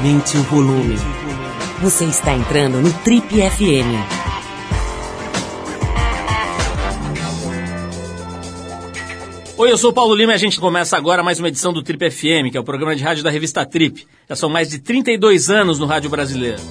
Aumente o volume. Você está entrando no Trip FM. Oi, eu sou o Paulo Lima e a gente começa agora mais uma edição do Trip FM, que é o programa de rádio da revista Trip. Já são mais de 32 anos no rádio brasileiro.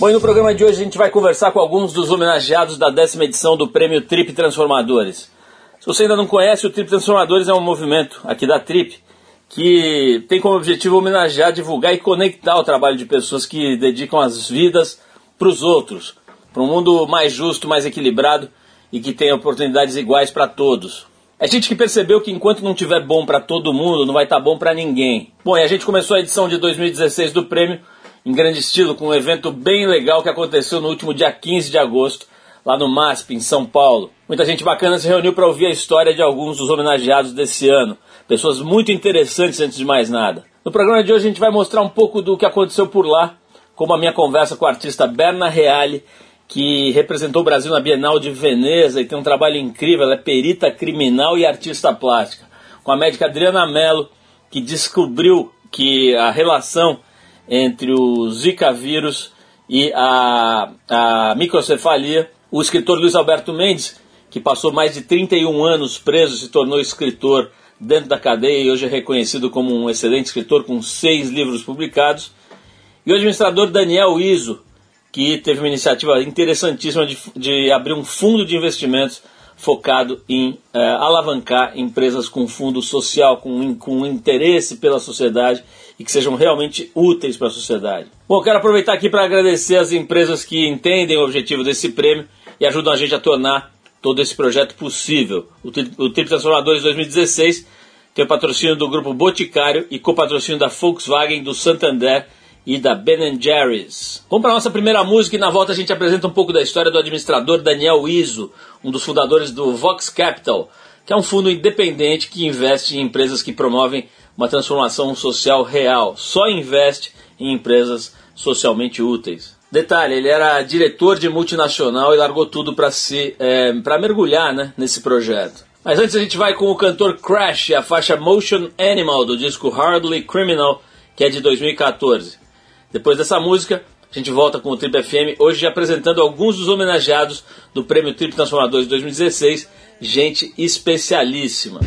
Bom, e no programa de hoje a gente vai conversar com alguns dos homenageados da décima edição do Prêmio Trip Transformadores. Se você ainda não conhece, o Trip Transformadores é um movimento aqui da Trip que tem como objetivo homenagear, divulgar e conectar o trabalho de pessoas que dedicam as vidas para os outros, para um mundo mais justo, mais equilibrado e que tenha oportunidades iguais para todos. É gente que percebeu que enquanto não tiver bom para todo mundo, não vai estar tá bom para ninguém. Bom, e a gente começou a edição de 2016 do prêmio em grande estilo, com um evento bem legal que aconteceu no último dia 15 de agosto, lá no MASP, em São Paulo. Muita gente bacana se reuniu para ouvir a história de alguns dos homenageados desse ano. Pessoas muito interessantes antes de mais nada. No programa de hoje a gente vai mostrar um pouco do que aconteceu por lá, como a minha conversa com a artista Berna Reale, que representou o Brasil na Bienal de Veneza e tem um trabalho incrível, ela é perita criminal e artista plástica. Com a médica Adriana Mello, que descobriu que a relação entre o Zika vírus e a, a microcefalia, o escritor Luiz Alberto Mendes, que passou mais de 31 anos preso, se tornou escritor dentro da cadeia e hoje é reconhecido como um excelente escritor com seis livros publicados. E o administrador Daniel Iso, que teve uma iniciativa interessantíssima de, de abrir um fundo de investimentos focado em eh, alavancar empresas com fundo social, com, com interesse pela sociedade e que sejam realmente úteis para a sociedade. Bom, quero aproveitar aqui para agradecer as empresas que entendem o objetivo desse prêmio e ajudam a gente a tornar todo esse projeto possível. O, o Trip Transformadores 2016 tem o patrocínio do Grupo Boticário e co-patrocínio da Volkswagen, do Santander e da Ben Jerry's. Vamos para a nossa primeira música e na volta a gente apresenta um pouco da história do administrador Daniel Iso, um dos fundadores do Vox Capital, que é um fundo independente que investe em empresas que promovem uma transformação social real. Só investe em empresas socialmente úteis. Detalhe, ele era diretor de multinacional e largou tudo para se é, para mergulhar né, nesse projeto. Mas antes a gente vai com o cantor Crash, a faixa Motion Animal do disco Hardly Criminal, que é de 2014. Depois dessa música, a gente volta com o Trip FM, hoje apresentando alguns dos homenageados do Prêmio Trip Transformadores 2016, gente especialíssima.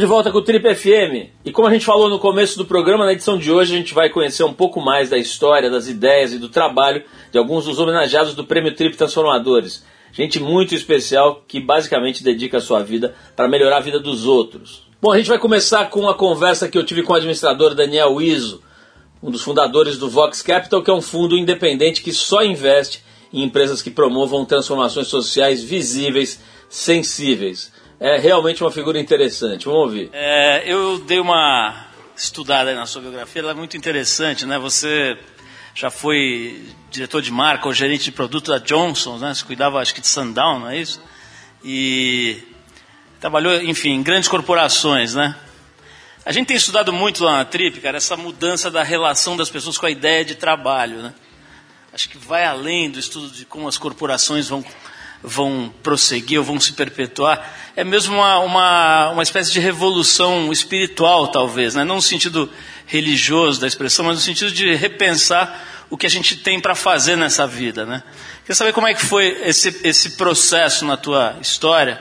Estamos de volta com o Trip FM. E como a gente falou no começo do programa, na edição de hoje a gente vai conhecer um pouco mais da história, das ideias e do trabalho de alguns dos homenageados do Prêmio Trip Transformadores. Gente muito especial que basicamente dedica a sua vida para melhorar a vida dos outros. Bom, a gente vai começar com uma conversa que eu tive com o administrador Daniel Iso, um dos fundadores do Vox Capital, que é um fundo independente que só investe em empresas que promovam transformações sociais visíveis, sensíveis é realmente uma figura interessante. Vamos ouvir. É, eu dei uma estudada na sua biografia, ela é muito interessante, né? Você já foi diretor de marca ou gerente de produto da Johnson, né? Você cuidava, acho que de Sundown, não é isso? E trabalhou, enfim, em grandes corporações, né? A gente tem estudado muito lá na Trip, cara, essa mudança da relação das pessoas com a ideia de trabalho, né? Acho que vai além do estudo de como as corporações vão vão prosseguir ou vão se perpetuar, é mesmo uma, uma, uma espécie de revolução espiritual, talvez, né? não no sentido religioso da expressão, mas no sentido de repensar o que a gente tem para fazer nessa vida. Né? Quer saber como é que foi esse, esse processo na tua história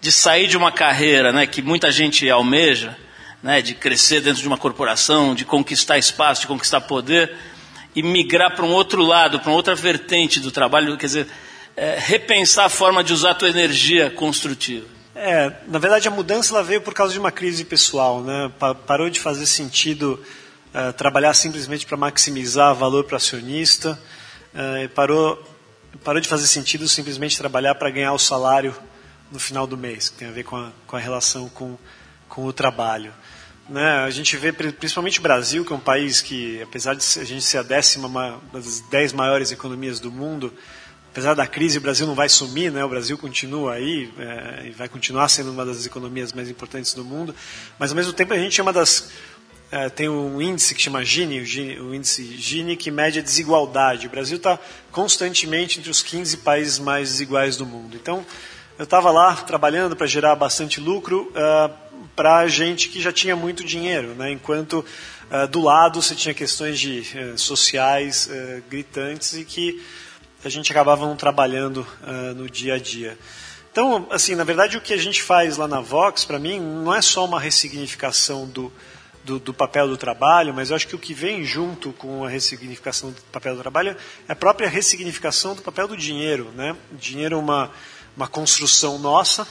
de sair de uma carreira né, que muita gente almeja, né, de crescer dentro de uma corporação, de conquistar espaço, de conquistar poder, e migrar para um outro lado, para uma outra vertente do trabalho, quer dizer, é, repensar a forma de usar a tua energia construtiva? É, na verdade a mudança ela veio por causa de uma crise pessoal, né? parou de fazer sentido uh, trabalhar simplesmente para maximizar valor para acionista, uh, parou parou de fazer sentido simplesmente trabalhar para ganhar o salário no final do mês, que tem a ver com a, com a relação com, com o trabalho. Né? A gente vê principalmente o Brasil, que é um país que, apesar de a gente ser a décima das dez maiores economias do mundo, apesar da crise, o Brasil não vai sumir, né? o Brasil continua aí é, e vai continuar sendo uma das economias mais importantes do mundo, mas ao mesmo tempo a gente é uma das. É, tem um índice que chama Gini, o, Gini, o índice Gini, que mede a desigualdade. O Brasil está constantemente entre os 15 países mais desiguais do mundo. Então, eu estava lá trabalhando para gerar bastante lucro uh, é, para gente que já tinha muito dinheiro, né? enquanto uh, do lado você tinha questões de, uh, sociais gritantes e que a gente acabava não trabalhando uh, no dia a dia. Então, assim, na verdade, o que a gente faz lá na Vox, para mim, não é só uma ressignificação do, do, do, papel do trabalho, mas eu acho que o que vem junto com a ressignificação do papel do trabalho é a própria ressignificação do papel do dinheiro. Né? O dinheiro é uma, uma construção nossa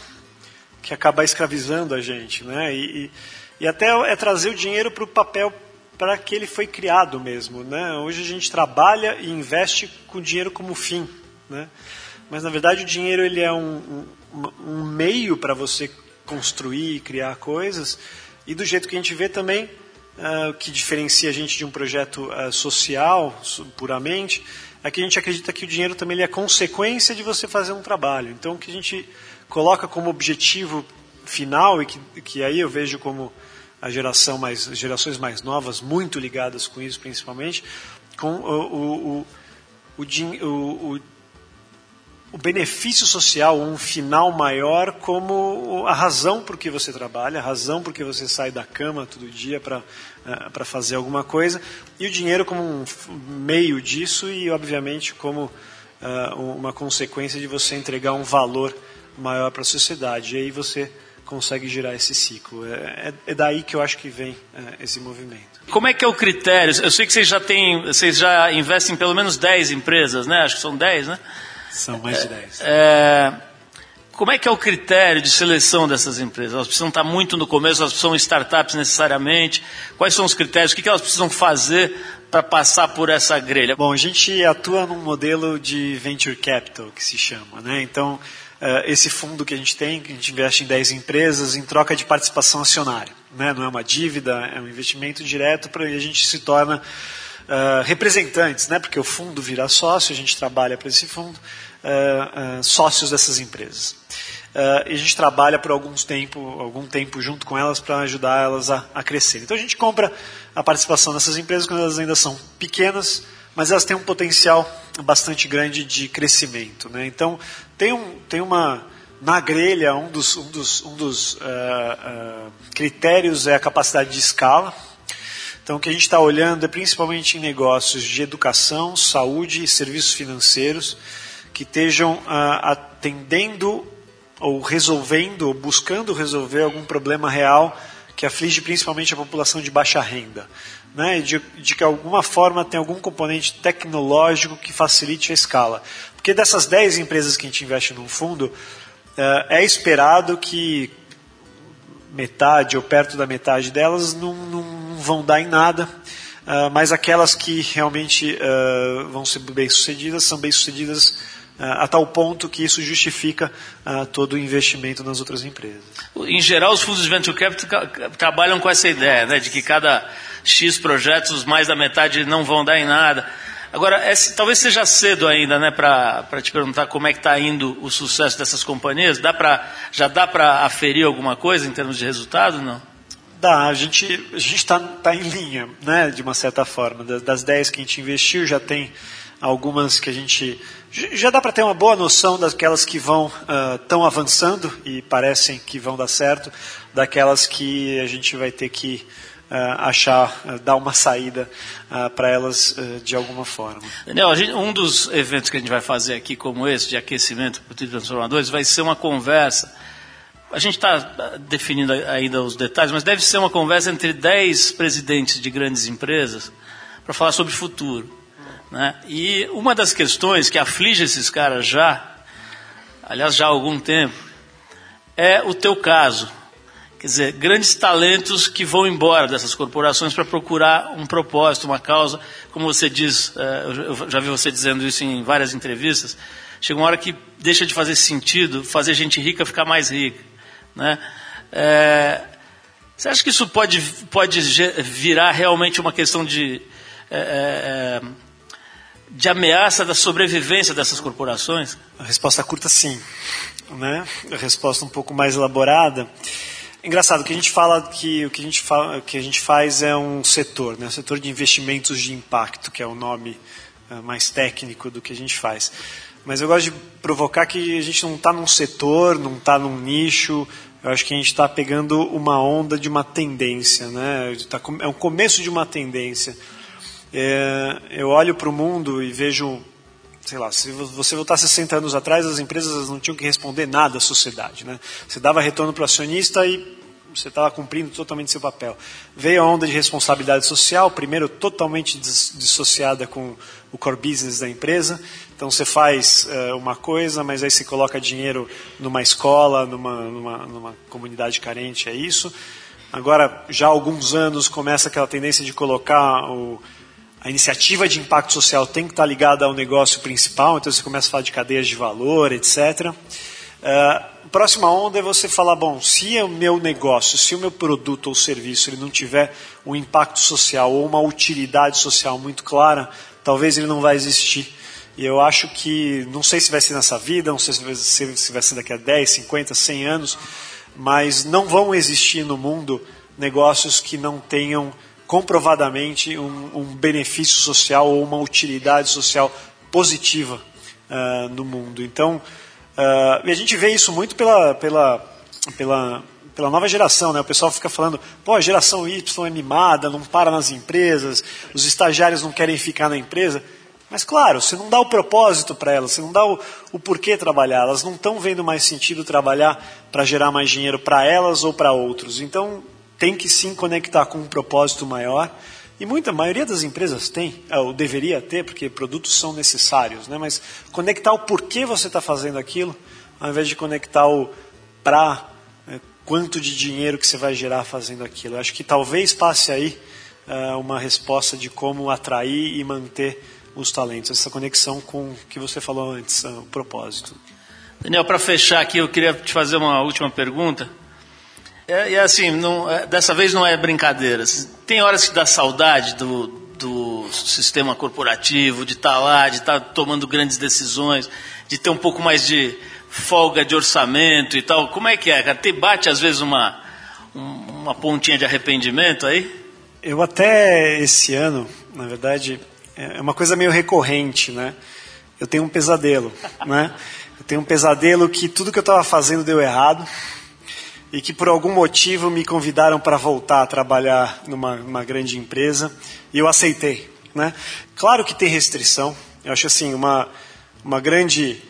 que acaba escravizando a gente. Né? E, e, e até é trazer o dinheiro para o papel para que ele foi criado mesmo. Né? Hoje a gente trabalha e investe com o dinheiro como fim. Né? Mas, na verdade, o dinheiro ele é um, um, um meio para você construir e criar coisas. E do jeito que a gente vê também, uh, o que diferencia a gente de um projeto uh, social, puramente, é que a gente acredita que o dinheiro também ele é consequência de você fazer um trabalho. Então, o que a gente coloca como objetivo final, e que, que aí eu vejo como a geração mais, gerações mais novas, muito ligadas com isso principalmente, com o, o, o, o, benefício social, um final maior como a razão por que você trabalha, a razão por que você sai da cama todo dia para eh, fazer alguma coisa, e o dinheiro como um meio disso e, obviamente, como uh, uma consequência de você entregar um valor maior para a sociedade. E aí você consegue girar esse ciclo. É, é, é daí que eu acho que vem é, esse movimento. Como é que é o critério? Eu sei que vocês já têm, vocês já investem em pelo menos 10 empresas, né? Acho que são 10, né? São mais de 10. É, como é que é o critério de seleção dessas empresas? Elas precisam estar muito no começo, elas precisam startups necessariamente. Quais são os critérios? O que elas precisam fazer para passar por essa grelha? Bom, a gente atua num modelo de venture capital, que se chama, né? Então, esse fundo que a gente tem, que a gente investe em 10 empresas em troca de participação acionária. Né? Não é uma dívida, é um investimento direto para a gente se torna uh, representantes, né? porque o fundo vira sócio, a gente trabalha para esse fundo, uh, sócios dessas empresas. Uh, e a gente trabalha por alguns tempo, algum tempo junto com elas para ajudar elas a, a crescer. Então a gente compra a participação dessas empresas quando elas ainda são pequenas, mas elas têm um potencial bastante grande de crescimento. Né? Então, tem, um, tem uma. Na grelha, um dos, um dos, um dos uh, uh, critérios é a capacidade de escala. Então, o que a gente está olhando é principalmente em negócios de educação, saúde e serviços financeiros que estejam uh, atendendo ou resolvendo, ou buscando resolver algum problema real que aflige principalmente a população de baixa renda. Né, de, de que alguma forma tem algum componente tecnológico que facilite a escala. Porque dessas 10 empresas que a gente investe num fundo, é esperado que metade ou perto da metade delas não, não vão dar em nada, uh, mas aquelas que realmente uh, vão ser bem-sucedidas são bem-sucedidas uh, a tal ponto que isso justifica todo o investimento nas outras empresas. Em geral, os fundos de venture capital trabalham com essa ideia, né, de que cada X projetos, mais da metade não vão dar em nada. Agora, é, talvez seja cedo ainda, né, para te perguntar como é que está indo o sucesso dessas companhias. Dá pra, já dá para aferir alguma coisa em termos de resultado, não? Dá, a gente a está tá em linha, né, de uma certa forma. Das, das 10 que a gente investiu, já tem algumas que a gente. Já dá para ter uma boa noção daquelas que vão uh, avançando e parecem que vão dar certo, daquelas que a gente vai ter que achar, uh, dar uma saída uh, para elas de alguma forma. Daniel, gente, um dos eventos que a gente vai fazer aqui, como esse, de aquecimento para os transformadores, vai ser uma conversa. A gente está definindo ainda os detalhes, mas deve ser uma conversa entre 10 presidentes de grandes empresas para falar sobre futuro. Né? E uma das questões que aflige esses caras já, aliás, já há algum tempo, é o teu caso Quer dizer, grandes talentos que vão embora dessas corporações para procurar um propósito, uma causa. Como você diz, eh, eu já vi você dizendo isso em várias entrevistas, chega uma hora que deixa de fazer sentido fazer gente rica ficar mais rica. Né? É, você acha que isso pode, pode virar realmente uma questão de, é, de ameaça da sobrevivência dessas corporações? A resposta curta, sim. Né? A resposta um pouco mais elaborada. Engraçado que a gente fala que o que a gente, fa que a gente faz é um setor, né? o setor de investimentos de impacto, que é o nome uh, mais técnico do que a gente faz. Mas eu gosto de provocar que a gente não está num setor, não está num nicho. Eu acho que a gente está pegando uma onda de uma tendência, né? Tá, é um começo de uma tendência. É, eu olho para o mundo e vejo sei lá, se você voltar 60 anos atrás, as empresas não tinham que responder nada à sociedade. Né? Você dava retorno para o acionista e você estava cumprindo totalmente seu papel. Veio a onda de responsabilidade social, primeiro totalmente dissociada com o core business da empresa. Então você faz uh, uma coisa, mas aí você coloca dinheiro numa escola, numa, numa, numa comunidade carente, é isso. Agora, já há alguns anos, começa aquela tendência de colocar o a iniciativa de impacto social tem que estar ligada ao negócio principal, então você começa a falar de cadeias de valor, etc. Uh, eh, próxima onda é você falar, bom, se o meu negócio, se o meu produto ou serviço ele não tiver um impacto social ou uma utilidade social muito clara, talvez ele não vai existir. E eu acho que, não sei se vai ser nessa vida, não sei se vai ser, se vai ser daqui a 10, 50, 100 anos, mas não vão existir no mundo negócios que não tenham comprovadamente um, um benefício social ou uma utilidade social positiva uh, no mundo. Então, uh, e a gente vê isso muito pela, pela, pela, pela nova geração, né? O pessoal fica falando, pô, a geração Y é mimada, não para nas empresas, os estagiários não querem ficar na empresa. Mas claro, você não dá o propósito para elas, você não dá o, o porquê trabalhar, elas não estão vendo mais sentido trabalhar para gerar mais dinheiro para elas ou para outros. Então, tem que sim conectar com um propósito maior. E muita a maioria das empresas tem, é, ou deveria ter, porque produtos são necessários, né? mas conectar o porquê você está fazendo aquilo, ao invés de conectar o para é, quanto de dinheiro que você vai gerar fazendo aquilo. Eu acho que talvez passe aí é, uma resposta de como atrair e manter os talentos, essa conexão com o que você falou antes, o propósito. Daniel, para fechar aqui, eu queria te fazer uma última pergunta. É, e assim, não, é, dessa vez não é brincadeira. Tem horas que dá saudade do, do sistema corporativo, de estar tá lá, de estar tá tomando grandes decisões, de ter um pouco mais de folga de orçamento e tal. Como é que é, cara? Te bate às vezes uma, uma pontinha de arrependimento aí? Eu até esse ano, na verdade, é uma coisa meio recorrente, né? Eu tenho um pesadelo, né? Eu tenho um pesadelo que tudo que eu estava fazendo deu errado e que por algum motivo me convidaram para voltar a trabalhar numa, grande empresa e eu aceitei. Né? Claro que tem restrição, eu acho assim, uma, uma grande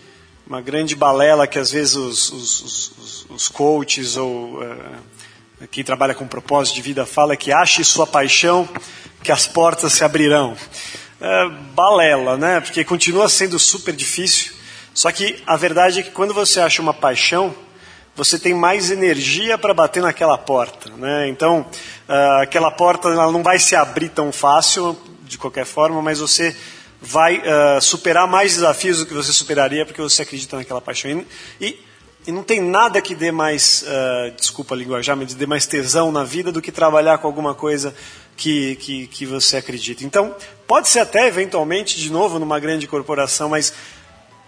uma grande balela que às vezes os, os, os, os coaches ou uh, quem trabalha com propósito de vida fala que ache sua paixão que as portas se abrirão. Uh, balela, né? Porque continua sendo super difícil. Só que a verdade é que quando você acha uma paixão, você tem mais energia para bater naquela porta. Né? Então, uh, aquela porta ela não vai se abrir tão fácil, de qualquer forma, mas você vai uh, superar mais desafios do que você superaria porque você acredita naquela paixão. E, e não tem nada que dê mais, uh, desculpa linguajar, mas dê mais tesão na vida do que trabalhar com alguma coisa que, que, que você acredita. Então, pode ser até eventualmente, de novo, numa grande corporação, mas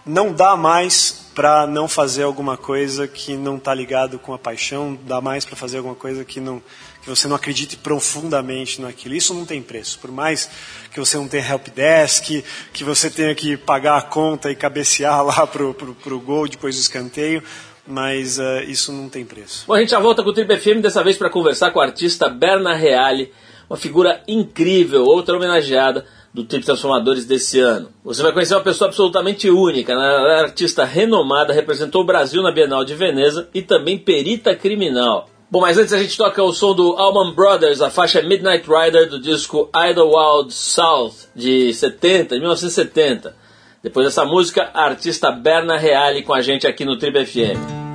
não dá mais para não fazer alguma coisa que não está ligado com a paixão, dá mais para fazer alguma coisa que não que você não acredite profundamente naquilo. Isso não tem preço. Por mais que você não tenha helpdesk, que você tenha que pagar a conta e cabecear lá pro, pro gol depois do escanteio, mas uh, isso não tem preço. Bom, a gente já volta com o Triple FM, dessa vez para conversar com o artista Berna Reale, uma figura incrível, outra homenageada do Trip Transformadores desse ano. Você vai conhecer uma pessoa absolutamente única, né? é artista renomada, representou o Brasil na Bienal de Veneza e também perita criminal. Bom, mas antes a gente toca o som do Allman Brothers, a faixa Midnight Rider do disco Idlewild South de 70, 1970. Depois dessa música, a artista Berna Reale com a gente aqui no Trip FM.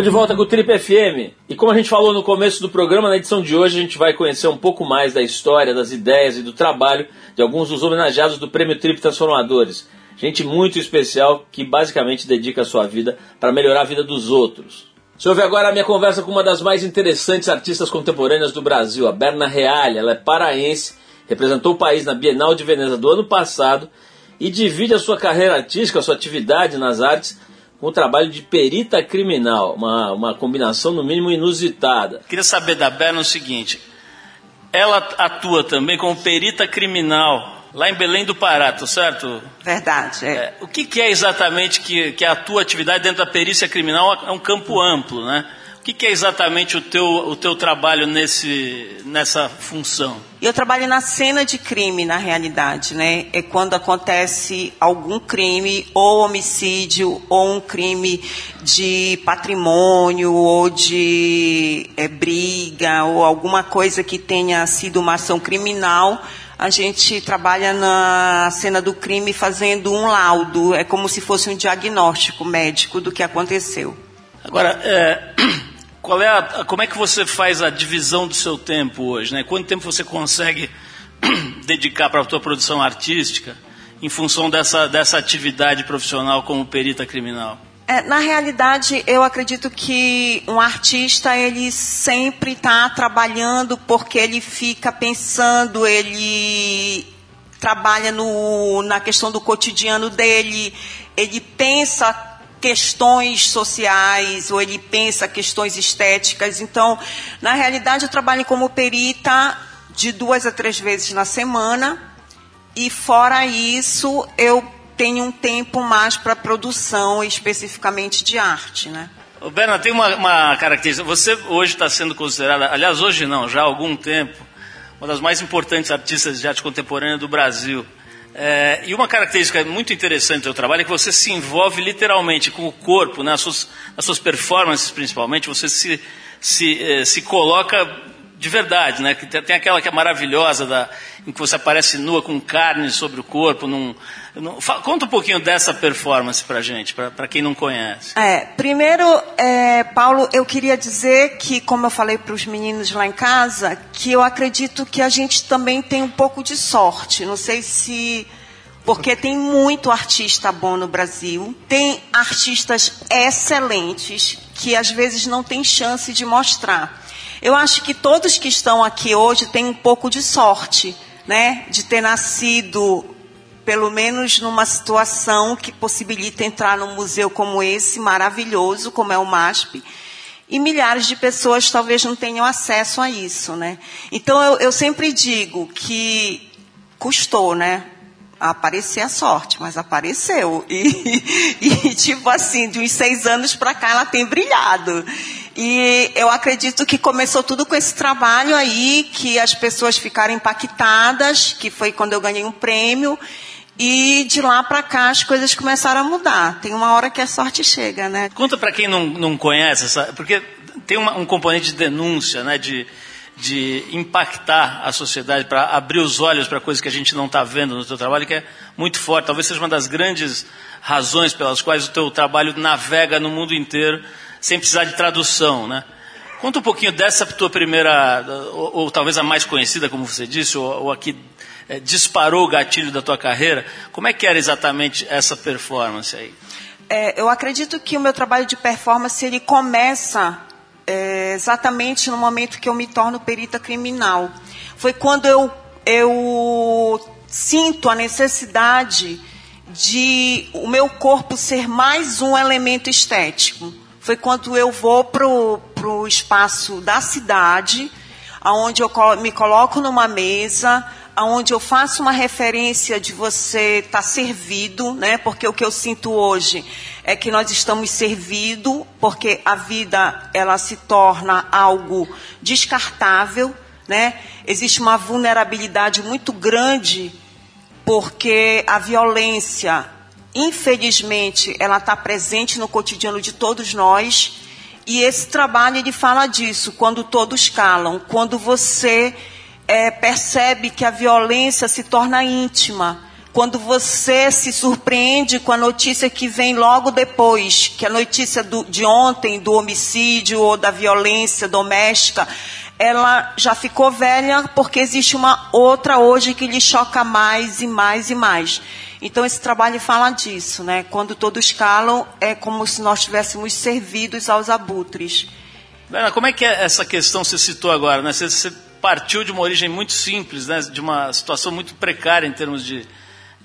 Estamos de volta com o Trip FM. E como a gente falou no começo do programa, na edição de hoje a gente vai conhecer um pouco mais da história, das ideias e do trabalho de alguns dos homenageados do Prêmio Trip Transformadores. Gente muito especial que basicamente dedica a sua vida para melhorar a vida dos outros. Você ouve agora a minha conversa com uma das mais interessantes artistas contemporâneas do Brasil, a Berna Reale. Ela é paraense, representou o país na Bienal de Veneza do ano passado e divide a sua carreira artística, a sua atividade nas artes com o trabalho de perita criminal, uma, uma combinação no mínimo inusitada. Queria saber da Berna o seguinte: ela atua também como perita criminal lá em Belém do Pará, tá certo? Verdade. É. É, o que, que, é exatamente que, que a tua atividade dentro da perícia criminal é um campo amplo, né? O que, que, é exatamente o teu, o teu trabalho nesse, nessa função? Eu trabalho na cena de crime, na realidade, né? É quando acontece algum crime, ou homicídio, ou um crime de patrimônio, ou de é, briga, ou alguma coisa que tenha sido uma ação criminal a gente trabalha na cena do crime fazendo um laudo, é como se fosse um diagnóstico médico do que aconteceu. Agora, é, qual é a, como é que você faz a divisão do seu tempo hoje? Né? Quanto tempo você consegue dedicar para a sua produção artística em função dessa, dessa atividade profissional como perita criminal? É, na realidade, eu acredito que um artista ele sempre está trabalhando porque ele fica pensando, ele trabalha no, na questão do cotidiano dele, ele pensa questões sociais ou ele pensa questões estéticas. Então, na realidade, eu trabalho como perita de duas a três vezes na semana e fora isso eu tem um tempo mais para produção, especificamente de arte, né? Berna, tem uma, uma característica. Você hoje está sendo considerada, aliás, hoje não, já há algum tempo, uma das mais importantes artistas de arte contemporânea do Brasil. É, e uma característica muito interessante do trabalho é que você se envolve literalmente com o corpo, né, as, suas, as suas performances principalmente, você se, se, eh, se coloca de verdade, né? Que tem aquela que é maravilhosa, da, em que você aparece nua com carne sobre o corpo. Num, num, conta um pouquinho dessa performance pra gente, para quem não conhece. É, primeiro, é, Paulo, eu queria dizer que, como eu falei para os meninos lá em casa, que eu acredito que a gente também tem um pouco de sorte. Não sei se porque tem muito artista bom no Brasil, tem artistas excelentes que às vezes não tem chance de mostrar. Eu acho que todos que estão aqui hoje têm um pouco de sorte, né, de ter nascido pelo menos numa situação que possibilita entrar num museu como esse, maravilhoso, como é o MASP, e milhares de pessoas talvez não tenham acesso a isso, né? Então eu, eu sempre digo que custou, né? aparecer a sorte, mas apareceu. E, e tipo assim, de uns seis anos para cá ela tem brilhado. E eu acredito que começou tudo com esse trabalho aí, que as pessoas ficaram impactadas, que foi quando eu ganhei um prêmio. E de lá para cá as coisas começaram a mudar. Tem uma hora que a sorte chega, né? Conta para quem não, não conhece, porque tem uma, um componente de denúncia, né? De, de impactar a sociedade, para abrir os olhos para coisas que a gente não está vendo no teu trabalho, que é muito forte. Talvez seja uma das grandes razões pelas quais o teu trabalho navega no mundo inteiro sem precisar de tradução, né? Conta um pouquinho dessa tua primeira, ou, ou talvez a mais conhecida, como você disse, ou, ou a que é, disparou o gatilho da tua carreira. Como é que era exatamente essa performance aí? É, eu acredito que o meu trabalho de performance ele começa é, exatamente no momento que eu me torno perita criminal. Foi quando eu, eu sinto a necessidade de o meu corpo ser mais um elemento estético foi quando eu vou para o espaço da cidade, aonde eu me coloco numa mesa, aonde eu faço uma referência de você estar tá servido, né? Porque o que eu sinto hoje é que nós estamos servidos, porque a vida ela se torna algo descartável, né? Existe uma vulnerabilidade muito grande porque a violência infelizmente, ela está presente no cotidiano de todos nós. E esse trabalho ele fala disso, quando todos calam, quando você é, percebe que a violência se torna íntima, quando você se surpreende com a notícia que vem logo depois, que a notícia do, de ontem do homicídio ou da violência doméstica, ela já ficou velha porque existe uma outra hoje que lhe choca mais e mais e mais. Então esse trabalho fala disso, né? Quando todos calam, é como se nós estivéssemos servidos aos abutres. Ana, como é que é essa questão você citou agora, né? Você, você partiu de uma origem muito simples, né? De uma situação muito precária em termos de,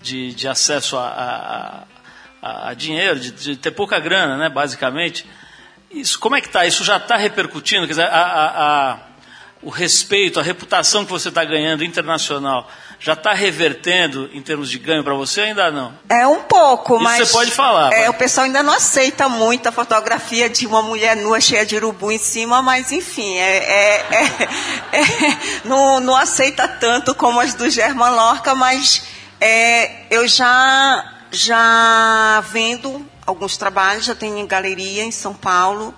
de, de acesso a, a, a, dinheiro, de, de, ter pouca grana, né, basicamente. Isso, como é que está? Isso já está repercutindo? Quer dizer, a, a, o respeito, a reputação que você está ganhando internacional já está revertendo em termos de ganho para você ainda não? É um pouco, Isso mas. você pode falar. É, mas... o pessoal ainda não aceita muito a fotografia de uma mulher nua cheia de urubu em cima, mas enfim, é, é, é, é não, não aceita tanto como as do German Lorca, mas é, eu já, já vendo alguns trabalhos, já tenho em galeria em São Paulo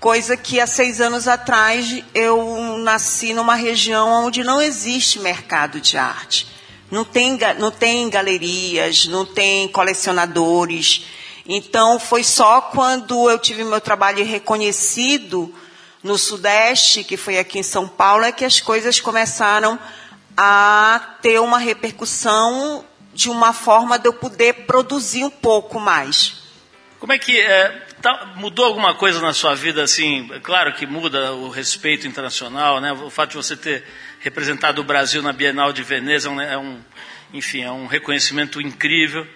coisa que há seis anos atrás eu nasci numa região onde não existe mercado de arte. Não tem, não tem galerias, não tem colecionadores. Então, foi só quando eu tive meu trabalho reconhecido no Sudeste, que foi aqui em São Paulo, é que as coisas começaram a ter uma repercussão de uma forma de eu poder produzir um pouco mais. Como é que é, Tá, mudou alguma coisa na sua vida, assim? Claro que muda o respeito internacional, né? O fato de você ter representado o Brasil na Bienal de Veneza é um, enfim, é um reconhecimento incrível.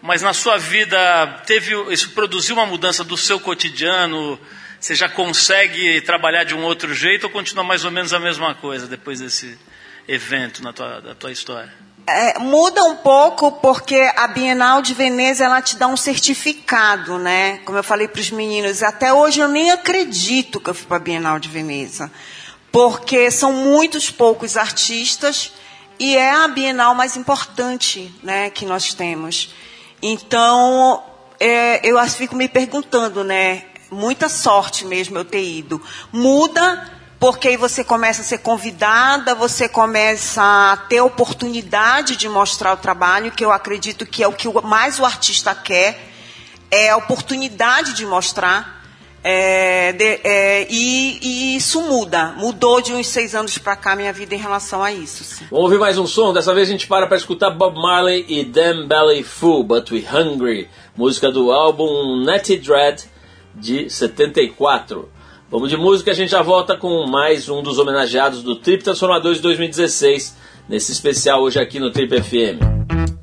Mas na sua vida teve isso produziu uma mudança do seu cotidiano? Você já consegue trabalhar de um outro jeito ou continua mais ou menos a mesma coisa depois desse evento na tua, da tua história? É, muda um pouco porque a Bienal de Veneza ela te dá um certificado, né? Como eu falei para os meninos, até hoje eu nem acredito que eu fui para a Bienal de Veneza, porque são muitos poucos artistas e é a Bienal mais importante, né, que nós temos. Então é, eu fico me perguntando, né? Muita sorte mesmo eu ter ido. Muda porque aí você começa a ser convidada, você começa a ter oportunidade de mostrar o trabalho, que eu acredito que é o que mais o artista quer, é a oportunidade de mostrar. É, de, é, e, e, isso muda. Mudou de uns seis anos para cá minha vida em relação a isso. Sim. Vamos ouvir mais um som. Dessa vez a gente para para escutar Bob Marley e Damn Belly Full, But We Hungry, música do álbum Natty Dread de 74. Vamos de música, a gente já volta com mais um dos homenageados do Trip Transformadores 2016, nesse especial hoje aqui no Trip FM.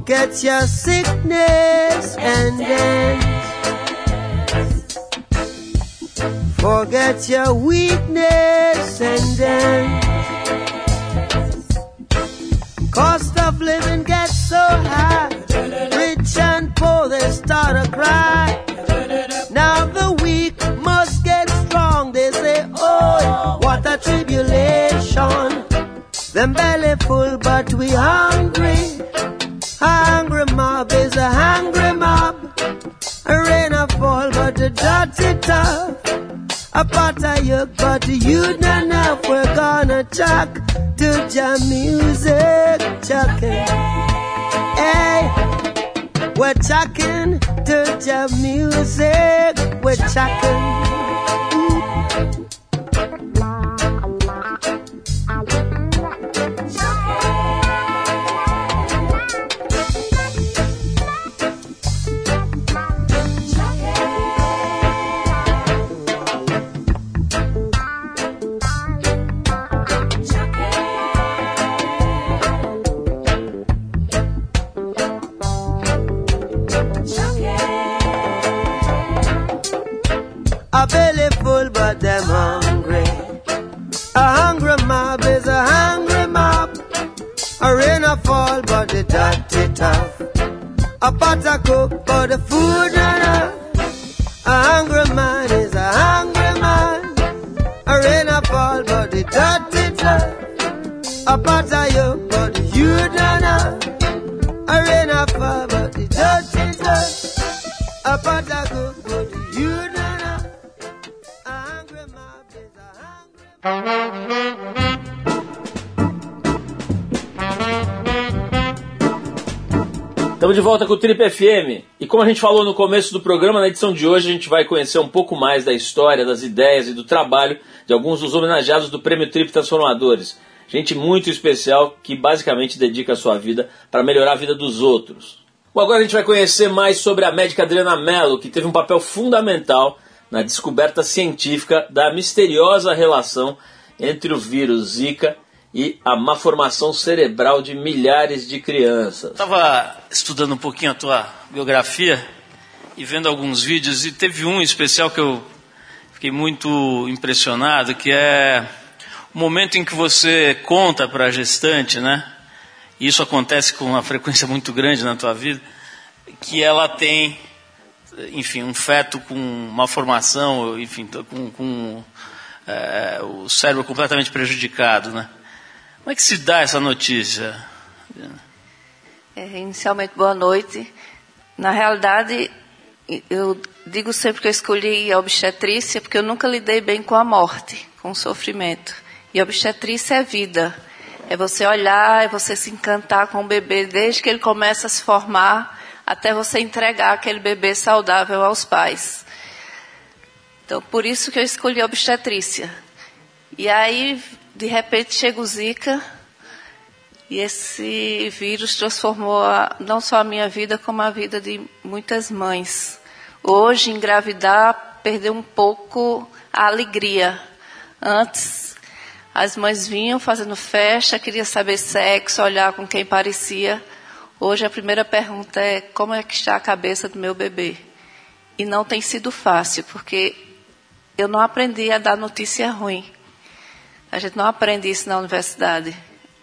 Forget your sickness and dance. Forget your weakness and dance. Cost of living gets so high. Rich and poor, they start to cry. Now the weak must get strong. They say, oh, what a tribulation. Them belly full, but we hungry. a part of your but You don't know if we're gonna talk to your music, talking. Hey, we're talking to your music, we're talking. A pot a you, but you rain a fall, but tough. A but the you is. Estamos de volta com o Trip FM. E como a gente falou no começo do programa, na edição de hoje a gente vai conhecer um pouco mais da história, das ideias e do trabalho de alguns dos homenageados do Prêmio Trip Transformadores. Gente muito especial que basicamente dedica a sua vida para melhorar a vida dos outros. Bom, agora a gente vai conhecer mais sobre a médica Adriana Mello, que teve um papel fundamental na descoberta científica da misteriosa relação entre o vírus Zika e a má formação cerebral de milhares de crianças. Estava estudando um pouquinho a tua biografia e vendo alguns vídeos e teve um especial que eu fiquei muito impressionado, que é o momento em que você conta para a gestante, né? E isso acontece com uma frequência muito grande na tua vida, que ela tem, enfim, um feto com uma formação, enfim, com, com é, o cérebro completamente prejudicado, né? Como é que se dá essa notícia? É, inicialmente, boa noite. Na realidade, eu digo sempre que eu escolhi a obstetrícia porque eu nunca lidei bem com a morte, com o sofrimento. E obstetrícia é vida. É você olhar, é você se encantar com o bebê desde que ele começa a se formar até você entregar aquele bebê saudável aos pais. Então, por isso que eu escolhi obstetrícia. E aí, de repente, chega o Zika e esse vírus transformou a, não só a minha vida, como a vida de muitas mães. Hoje, engravidar perdeu um pouco a alegria. Antes, as mães vinham fazendo festa, queria saber sexo, olhar com quem parecia. Hoje, a primeira pergunta é: como é que está a cabeça do meu bebê? E não tem sido fácil, porque eu não aprendi a dar notícia ruim. A gente não aprende isso na universidade.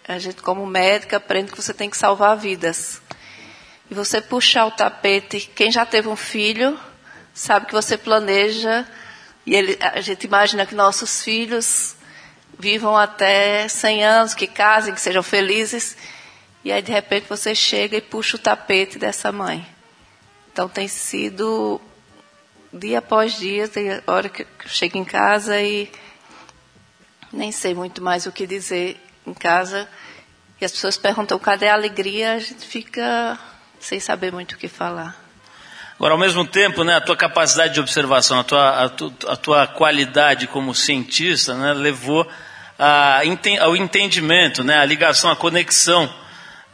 A gente, como médica, aprende que você tem que salvar vidas. E você puxar o tapete, quem já teve um filho, sabe que você planeja, e ele, a gente imagina que nossos filhos vivam até 100 anos, que casem, que sejam felizes, e aí de repente você chega e puxa o tapete dessa mãe. Então tem sido dia após dia, tem hora que eu chego em casa e nem sei muito mais o que dizer em casa. E as pessoas perguntam cadê a alegria, a gente fica sem saber muito o que falar. Agora, ao mesmo tempo, né, a tua capacidade de observação, a tua, a tu, a tua qualidade como cientista, né, levou a, ao entendimento, né, a ligação, a conexão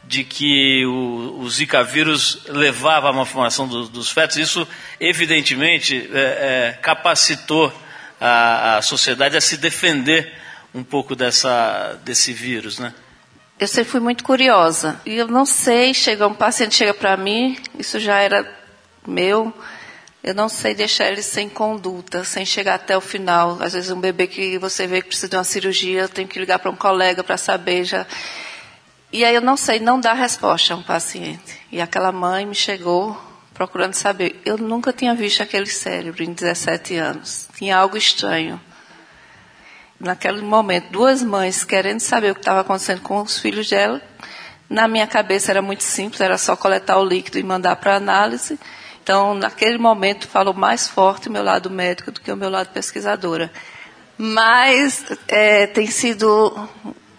de que o, o Zika vírus levava a uma formação do, dos fetos. Isso, evidentemente, é, é, capacitou a, a sociedade a se defender um pouco dessa, desse vírus, né? Eu sempre fui muito curiosa. E eu não sei, chega um paciente chega para mim, isso já era meu, eu não sei deixar ele sem conduta, sem chegar até o final. Às vezes um bebê que você vê que precisa de uma cirurgia, eu tenho que ligar para um colega para saber já. E aí eu não sei não dar resposta a um paciente. E aquela mãe me chegou procurando saber. Eu nunca tinha visto aquele cérebro em 17 anos. Tinha algo estranho naquele momento, duas mães querendo saber o que estava acontecendo com os filhos dela. Na minha cabeça era muito simples, era só coletar o líquido e mandar para análise. Então, naquele momento, falou mais forte o meu lado médico do que o meu lado pesquisadora. Mas é, tem sido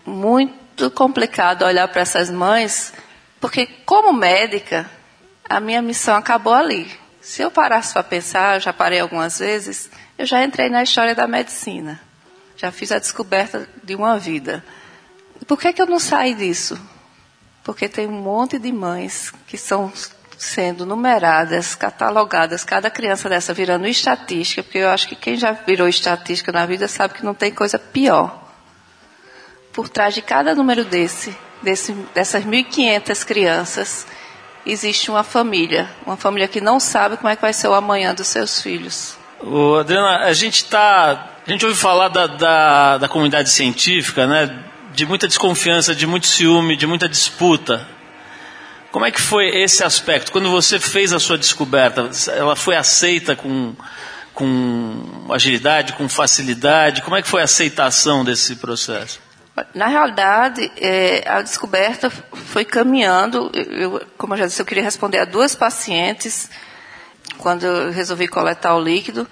muito complicado olhar para essas mães, porque como médica, a minha missão acabou ali. Se eu parasse para pensar, já parei algumas vezes, eu já entrei na história da medicina já fiz a descoberta de uma vida. Por que, que eu não saí disso? Porque tem um monte de mães que estão sendo numeradas, catalogadas, cada criança dessa virando estatística, porque eu acho que quem já virou estatística na vida sabe que não tem coisa pior. Por trás de cada número desse, desse dessas 1.500 crianças, existe uma família, uma família que não sabe como é que vai ser o amanhã dos seus filhos. Adriana, a gente está a gente ouve falar da, da, da, comunidade científica, né, de muita desconfiança, de muito ciúme, de muita disputa. Como é que foi esse aspecto? Quando você fez a sua descoberta, ela foi aceita com, com agilidade, com facilidade? Como é que foi a aceitação desse processo? Na realidade, é, a descoberta foi caminhando. Eu, como eu já disse, eu queria responder a duas pacientes quando eu resolvi coletar o líquido.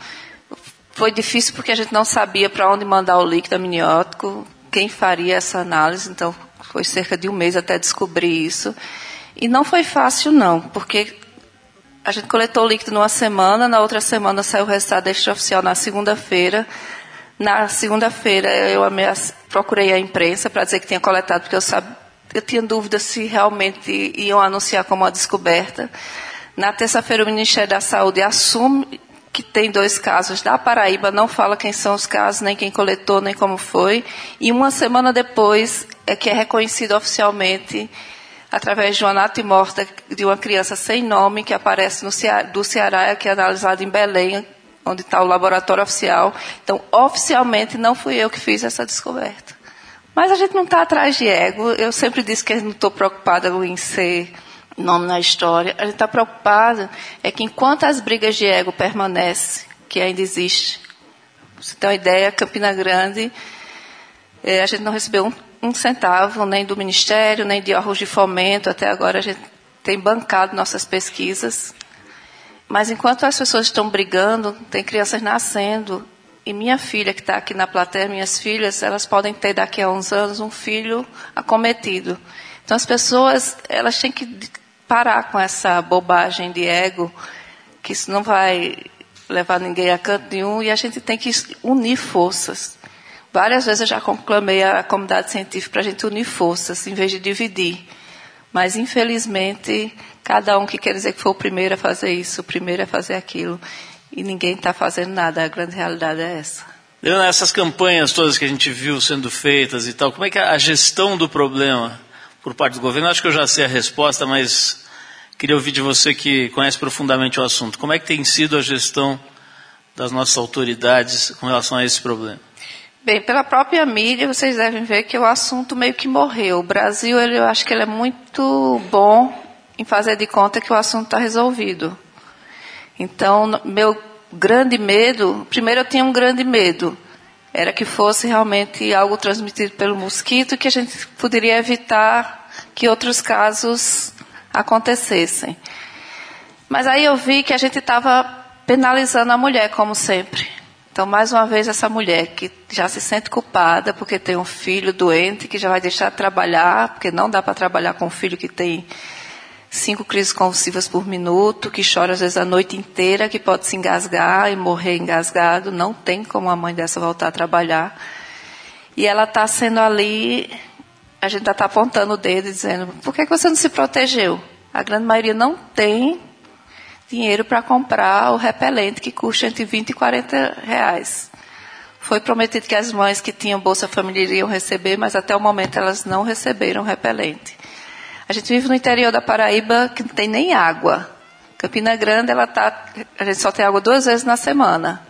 Foi difícil porque a gente não sabia para onde mandar o líquido amniótico, quem faria essa análise, então foi cerca de um mês até descobrir isso. E não foi fácil, não, porque a gente coletou o líquido numa semana, na outra semana saiu o resultado extraoficial na segunda-feira. Na segunda-feira eu procurei a imprensa para dizer que tinha coletado, porque eu, sabia, eu tinha dúvida se realmente iam anunciar como uma descoberta. Na terça-feira o Ministério da Saúde assume que tem dois casos da Paraíba, não fala quem são os casos, nem quem coletou, nem como foi. E uma semana depois é que é reconhecido oficialmente através de uma natimorta de uma criança sem nome que aparece no Ceará, do Ceará, que é analisada em Belém, onde está o laboratório oficial. Então, oficialmente, não fui eu que fiz essa descoberta. Mas a gente não está atrás de ego. Eu sempre disse que não estou preocupada em ser nome na história. A gente está preocupado é que enquanto as brigas de ego permanecem, que ainda existe, você tem uma ideia, Campina Grande, é, a gente não recebeu um um centavo nem do Ministério, nem de órgãos de fomento. Até agora a gente tem bancado nossas pesquisas. Mas enquanto as pessoas estão brigando, tem crianças nascendo. E minha filha, que está aqui na plateia, minhas filhas, elas podem ter daqui a uns anos um filho acometido. Então as pessoas, elas têm que parar com essa bobagem de ego, que isso não vai levar ninguém a canto nenhum, e a gente tem que unir forças. Várias vezes eu já conclamei a comunidade científica para a gente unir forças, em vez de dividir. Mas, infelizmente, cada um que quer dizer que foi o primeiro a fazer isso, o primeiro a fazer aquilo, e ninguém está fazendo nada. A grande realidade é essa. Essas campanhas todas que a gente viu sendo feitas e tal, como é que é a gestão do problema por parte do governo? Acho que eu já sei a resposta, mas queria ouvir de você que conhece profundamente o assunto. Como é que tem sido a gestão das nossas autoridades com relação a esse problema? Bem, pela própria mídia, vocês devem ver que o assunto meio que morreu. O Brasil, ele, eu acho que ele é muito bom em fazer de conta que o assunto está resolvido. Então, meu grande medo, primeiro eu tinha um grande medo, era que fosse realmente algo transmitido pelo mosquito, que a gente poderia evitar que outros casos acontecessem. Mas aí eu vi que a gente estava penalizando a mulher, como sempre. Então, mais uma vez, essa mulher que já se sente culpada porque tem um filho doente, que já vai deixar de trabalhar, porque não dá para trabalhar com um filho que tem cinco crises convulsivas por minuto, que chora às vezes a noite inteira, que pode se engasgar e morrer engasgado. Não tem como a mãe dessa voltar a trabalhar. E ela está sendo ali, a gente está apontando o dedo e dizendo, por que, que você não se protegeu? A grande maioria não tem dinheiro para comprar o repelente que custa entre 20 e 40 reais. Foi prometido que as mães que tinham Bolsa Família iriam receber, mas até o momento elas não receberam repelente. A gente vive no interior da Paraíba que não tem nem água. Campina Grande, ela tá, a gente só tem água duas vezes na semana.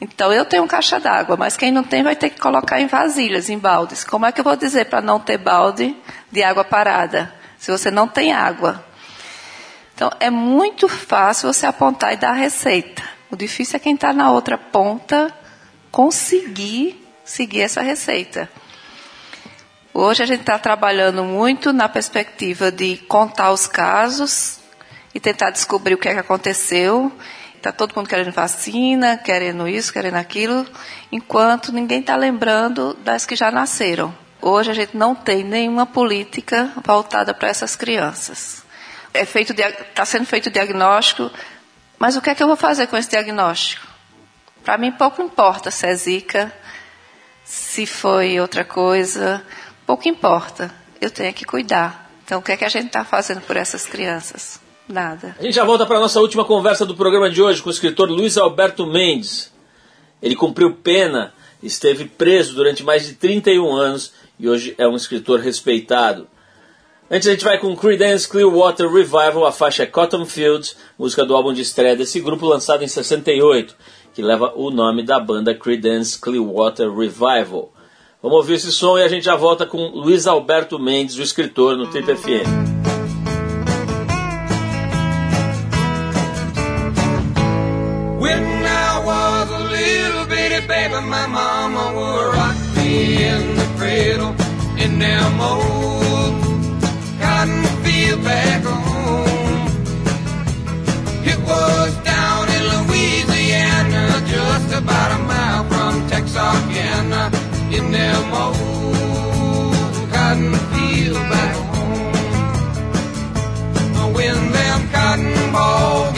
Então eu tenho um caixa d'água, mas quem não tem vai ter que colocar em vasilhas, em baldes. Como é que eu vou dizer para não ter balde de água parada? Se você não tem água. Então, é muito fácil você apontar e dar a receita. O difícil é quem está na outra ponta conseguir seguir essa receita. Hoje a gente está trabalhando muito na perspectiva de contar os casos e tentar descobrir o que é que aconteceu. Está todo mundo querendo vacina, querendo isso, querendo aquilo, enquanto ninguém está lembrando das que já nasceram. Hoje a gente não tem nenhuma política voltada para essas crianças é feito está sendo feito o diagnóstico, mas o que é que eu vou fazer com esse diagnóstico? Para mim pouco importa se é zika, se foi outra coisa, pouco importa. Eu tenho que cuidar. Então o que é que a gente está fazendo por essas crianças? Nada. A gente já volta para a nossa última conversa do programa de hoje com o escritor Luiz Alberto Mendes. Ele cumpriu pena, esteve preso durante mais de 31 anos e hoje é um escritor respeitado. Antes a gente vai com Creedence Clearwater Revival, a faixa Cotton Fields, música do álbum de estreia desse grupo lançado em 68, que leva o nome da banda Creedence Clearwater Revival. Vamos ouvir esse som e a gente já volta com Luiz Alberto Mendes, o escritor, no Trip FM. My mama would rock me in the cradle in them old field back home. It was down in Louisiana, just about a mile from Texarkana, in them old cotton field back home. When them cotton balls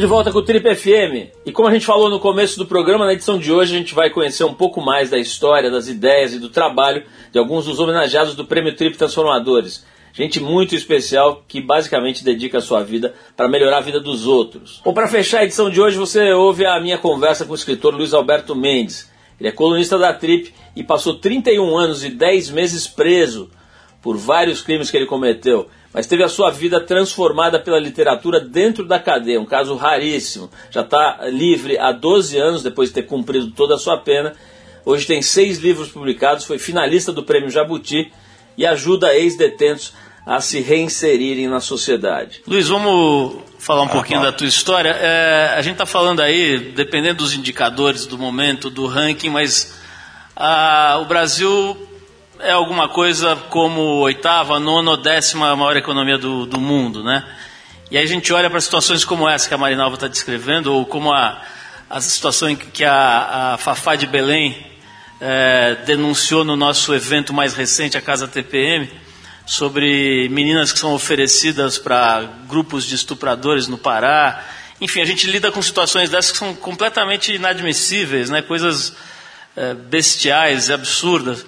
Estamos de volta com o Trip FM. E como a gente falou no começo do programa, na edição de hoje a gente vai conhecer um pouco mais da história, das ideias e do trabalho de alguns dos homenageados do Prêmio Trip Transformadores. Gente muito especial que basicamente dedica a sua vida para melhorar a vida dos outros. Bom, para fechar a edição de hoje, você ouve a minha conversa com o escritor Luiz Alberto Mendes. Ele é colunista da Trip e passou 31 anos e 10 meses preso por vários crimes que ele cometeu, mas teve a sua vida transformada pela literatura dentro da cadeia, um caso raríssimo. Já está livre há 12 anos depois de ter cumprido toda a sua pena. Hoje tem seis livros publicados, foi finalista do Prêmio Jabuti e ajuda ex-detentos a se reinserirem na sociedade. Luiz, vamos falar um pouquinho da tua história. É, a gente está falando aí, dependendo dos indicadores do momento, do ranking, mas ah, o Brasil é alguma coisa como oitava, nona ou décima maior economia do, do mundo, né? E aí a gente olha para situações como essa que a Marinalva está descrevendo, ou como a, a situação em que a, a Fafá de Belém é, denunciou no nosso evento mais recente, a Casa TPM, sobre meninas que são oferecidas para grupos de estupradores no Pará. Enfim, a gente lida com situações dessas que são completamente inadmissíveis, né? coisas é, bestiais, absurdas.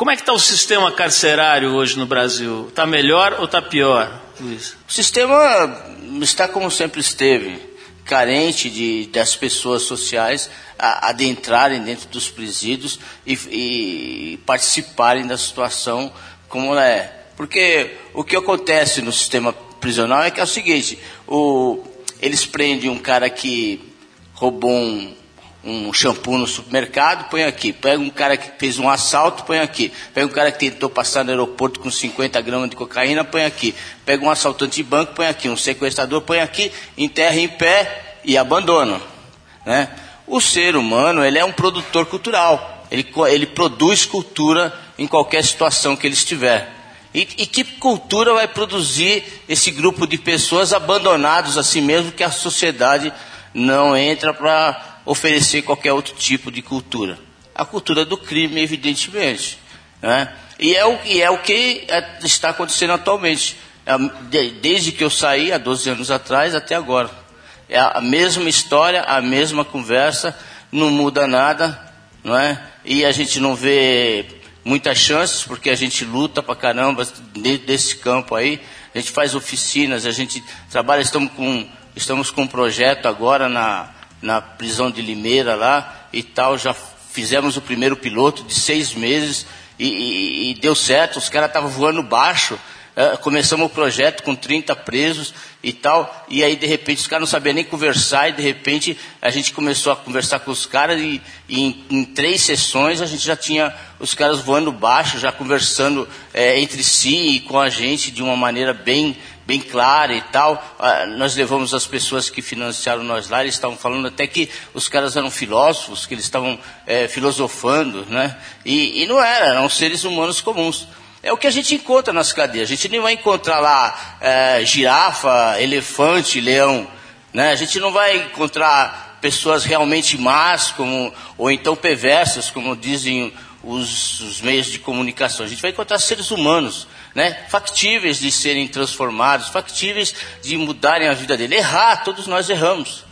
Como é que está o sistema carcerário hoje no Brasil? Está melhor ou está pior, Luiz? O sistema está como sempre esteve, carente de, das pessoas sociais a, adentrarem dentro dos presídios e, e participarem da situação como ela é. Porque o que acontece no sistema prisional é que é o seguinte, o, eles prendem um cara que roubou um, um shampoo no supermercado, põe aqui. Pega um cara que fez um assalto, põe aqui. Pega um cara que tentou passar no aeroporto com 50 gramas de cocaína, põe aqui. Pega um assaltante de banco, põe aqui. Um sequestrador, põe aqui. Enterra em pé e abandona. Né? O ser humano, ele é um produtor cultural. Ele, ele produz cultura em qualquer situação que ele estiver. E, e que cultura vai produzir esse grupo de pessoas abandonados a si mesmo que a sociedade não entra para oferecer qualquer outro tipo de cultura? A cultura do crime, evidentemente. Né? E, é o, e é o que é, está acontecendo atualmente. É, de- desde que eu saí, há 12 anos atrás, até agora. É a mesma história, a mesma conversa, não muda nada, não é? E a gente não vê muitas chances, porque a gente luta pra caramba dentro desse campo aí. A gente faz oficinas, a gente trabalha, estamos com, estamos com um projeto agora na, na prisão de Limeira lá e tal, já fizemos o primeiro piloto de seis meses e, e- e deu certo, os caras estavam voando baixo. É, começamos o projeto com 30 presos e tal, e aí de repente os caras não sabiam nem conversar, e de repente a gente começou a conversar com os caras, e, e em, em três sessões a gente já tinha os caras voando baixo, já conversando é, entre si e com a gente de uma maneira bem, bem clara e tal. Ah, nós levamos as pessoas que financiaram nós lá, eles estavam falando até que os caras eram filósofos, que eles estavam é, filosofando, né? E, e não era, eram seres humanos comuns. É o que a gente encontra nas cadeias. A gente não vai encontrar lá é, girafa, elefante, leão. Né? A gente não vai encontrar pessoas realmente más, como, ou então perversas, como dizem os, os meios de comunicação. A gente vai encontrar seres humanos, né? factíveis de serem transformados, factíveis de mudarem a vida dele. Errar, todos nós erramos.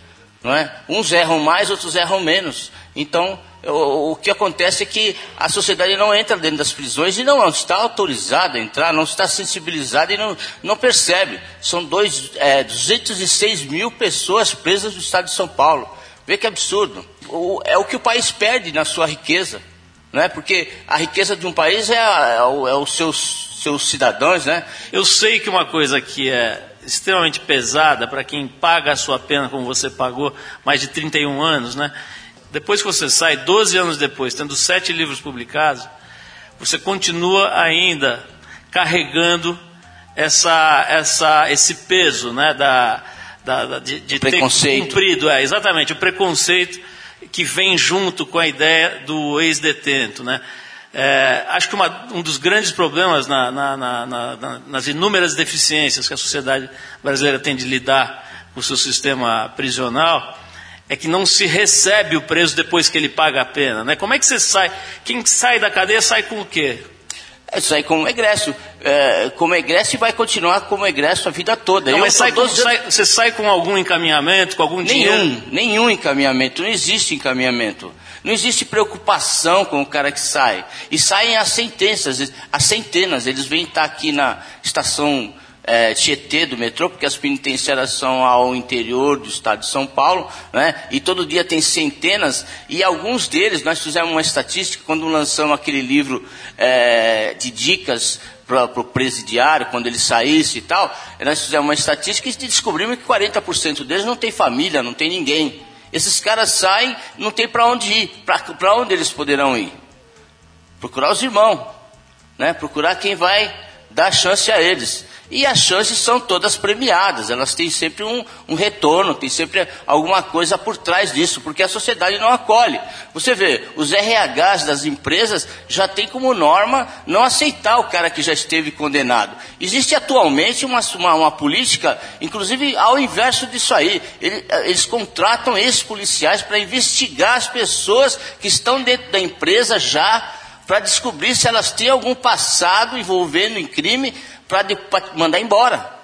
Não é? Uns erram mais, outros erram menos. Então, o, o que acontece é que a sociedade não entra dentro das prisões e não está autorizada a entrar, não está sensibilizada e não, não percebe. São dois, é, 206 mil pessoas presas no estado de São Paulo. Vê que absurdo. O- é o que o país perde na sua riqueza. Não é? Porque a riqueza de um país é, a- é o- é os seus, seus cidadãos, né? Eu sei que uma coisa que é extremamente pesada para quem paga a sua pena como você pagou mais de 31 anos, né? Depois que você sai, 12 anos depois, tendo sete livros publicados, você continua ainda carregando essa, essa, esse peso, né? Da, da, da- de, de ter cumprido, é, exatamente, o preconceito que vem junto com a ideia do ex-detento, né? É, acho que uma- um dos grandes problemas na- na- na- na- na- nas inúmeras deficiências que a sociedade brasileira tem de lidar com o seu sistema prisional é que não se recebe o preso depois que ele paga a pena. Né? Como é que você sai? Quem sai da cadeia sai com o quê? É aí como egresso. É, como egresso e vai continuar como egresso a vida toda. Não, mas sai com- 12 anos- sai- você sai com algum encaminhamento, com algum dinheiro? Nenhum, nenhum encaminhamento, não existe encaminhamento. Não existe preocupação com o cara que sai. E saem as sentenças, as centenas. Eles vêm estar aqui na estação eh, Tietê do metrô, porque as penitenciárias são ao interior do estado de São Paulo, né? e todo dia tem centenas, e alguns deles, nós fizemos uma estatística quando lançamos aquele livro eh, de dicas para o presidiário, quando ele saísse e tal, nós fizemos uma estatística e descobrimos que 40% deles não tem família, não tem ninguém. Esses caras saem, não tem para onde ir. Para onde eles poderão ir? Procurar os irmãos, né? procurar quem vai dar chance a eles. E as chances são todas premiadas, elas têm sempre um, um retorno, tem sempre alguma coisa por trás disso, porque a sociedade não acolhe. Você vê, os RHs das empresas já têm como norma não aceitar o cara que já esteve condenado. Existe atualmente uma, uma, uma política, inclusive ao inverso disso aí. Ele- Eles contratam ex-policiais para investigar as pessoas que estão dentro da empresa já para descobrir se elas têm algum passado envolvendo em crime para mandar embora.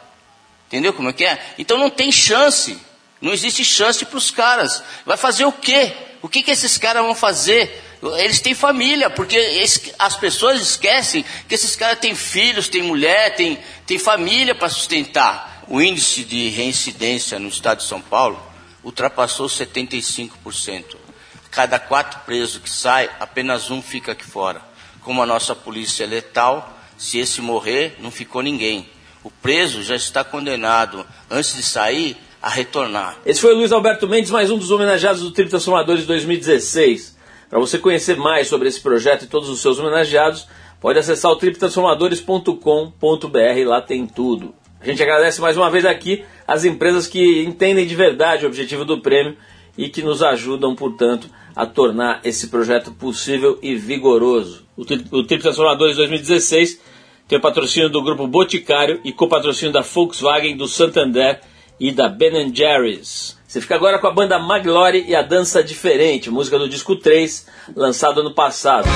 Entendeu como é que é? Então não tem chance. Não existe chance para os caras. Vai fazer o quê? O que, que esses caras vão fazer? Eles têm família, porque es- as pessoas esquecem que esses caras têm filhos, têm mulher, têm, têm família para sustentar. O índice de reincidência no estado de São Paulo ultrapassou 75%. Cada quatro presos que sai, apenas um fica aqui fora. Como a nossa polícia é letal, se esse morrer, não ficou ninguém. O preso já está condenado, antes de sair, a retornar. Esse foi o Luiz Alberto Mendes, mais um dos homenageados do Trip Transformadores 2016. Para você conhecer mais sobre esse projeto e todos os seus homenageados, pode acessar o triptransformadores.com.br, lá tem tudo. A gente agradece mais uma vez aqui as empresas que entendem de verdade o objetivo do prêmio e que nos ajudam, portanto, a tornar esse projeto possível e vigoroso. O, Tri- Transformadores 2016 tem o patrocínio do grupo Boticário e co-patrocínio da Volkswagen, do Santander e da Ben Jerry's. Você fica agora com a banda Maglore e a Dança Diferente, música do disco 3, lançado ano passado.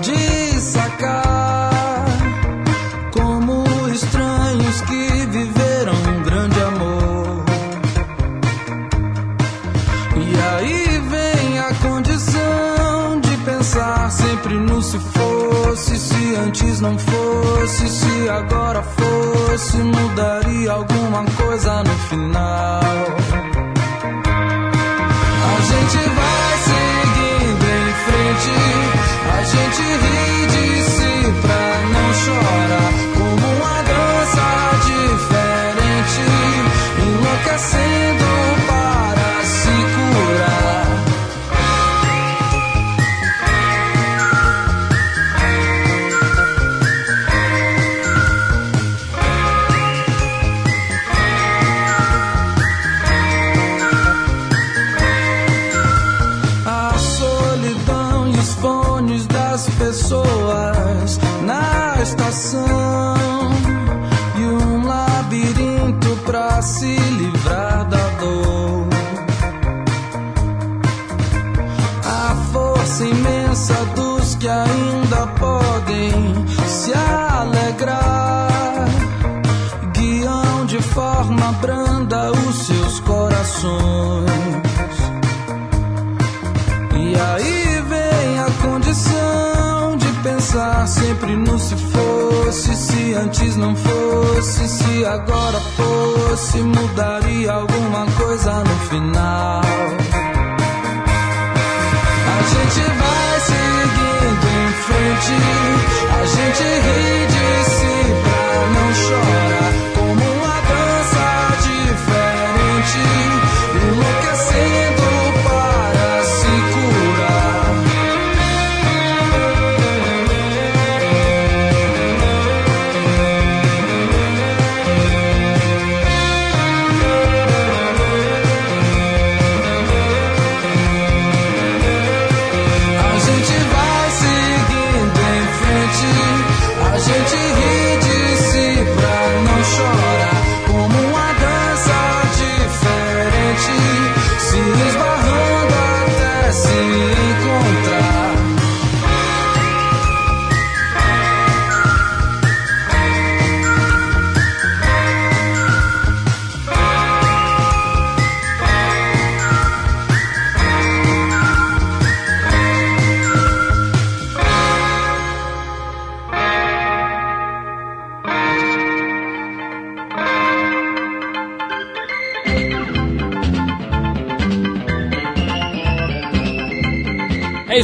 De sacar, como estranhos que viveram um grande amor. E aí vem a condição de pensar sempre no se fosse, se antes não fosse, se agora fosse, mudaria alguma coisa no final.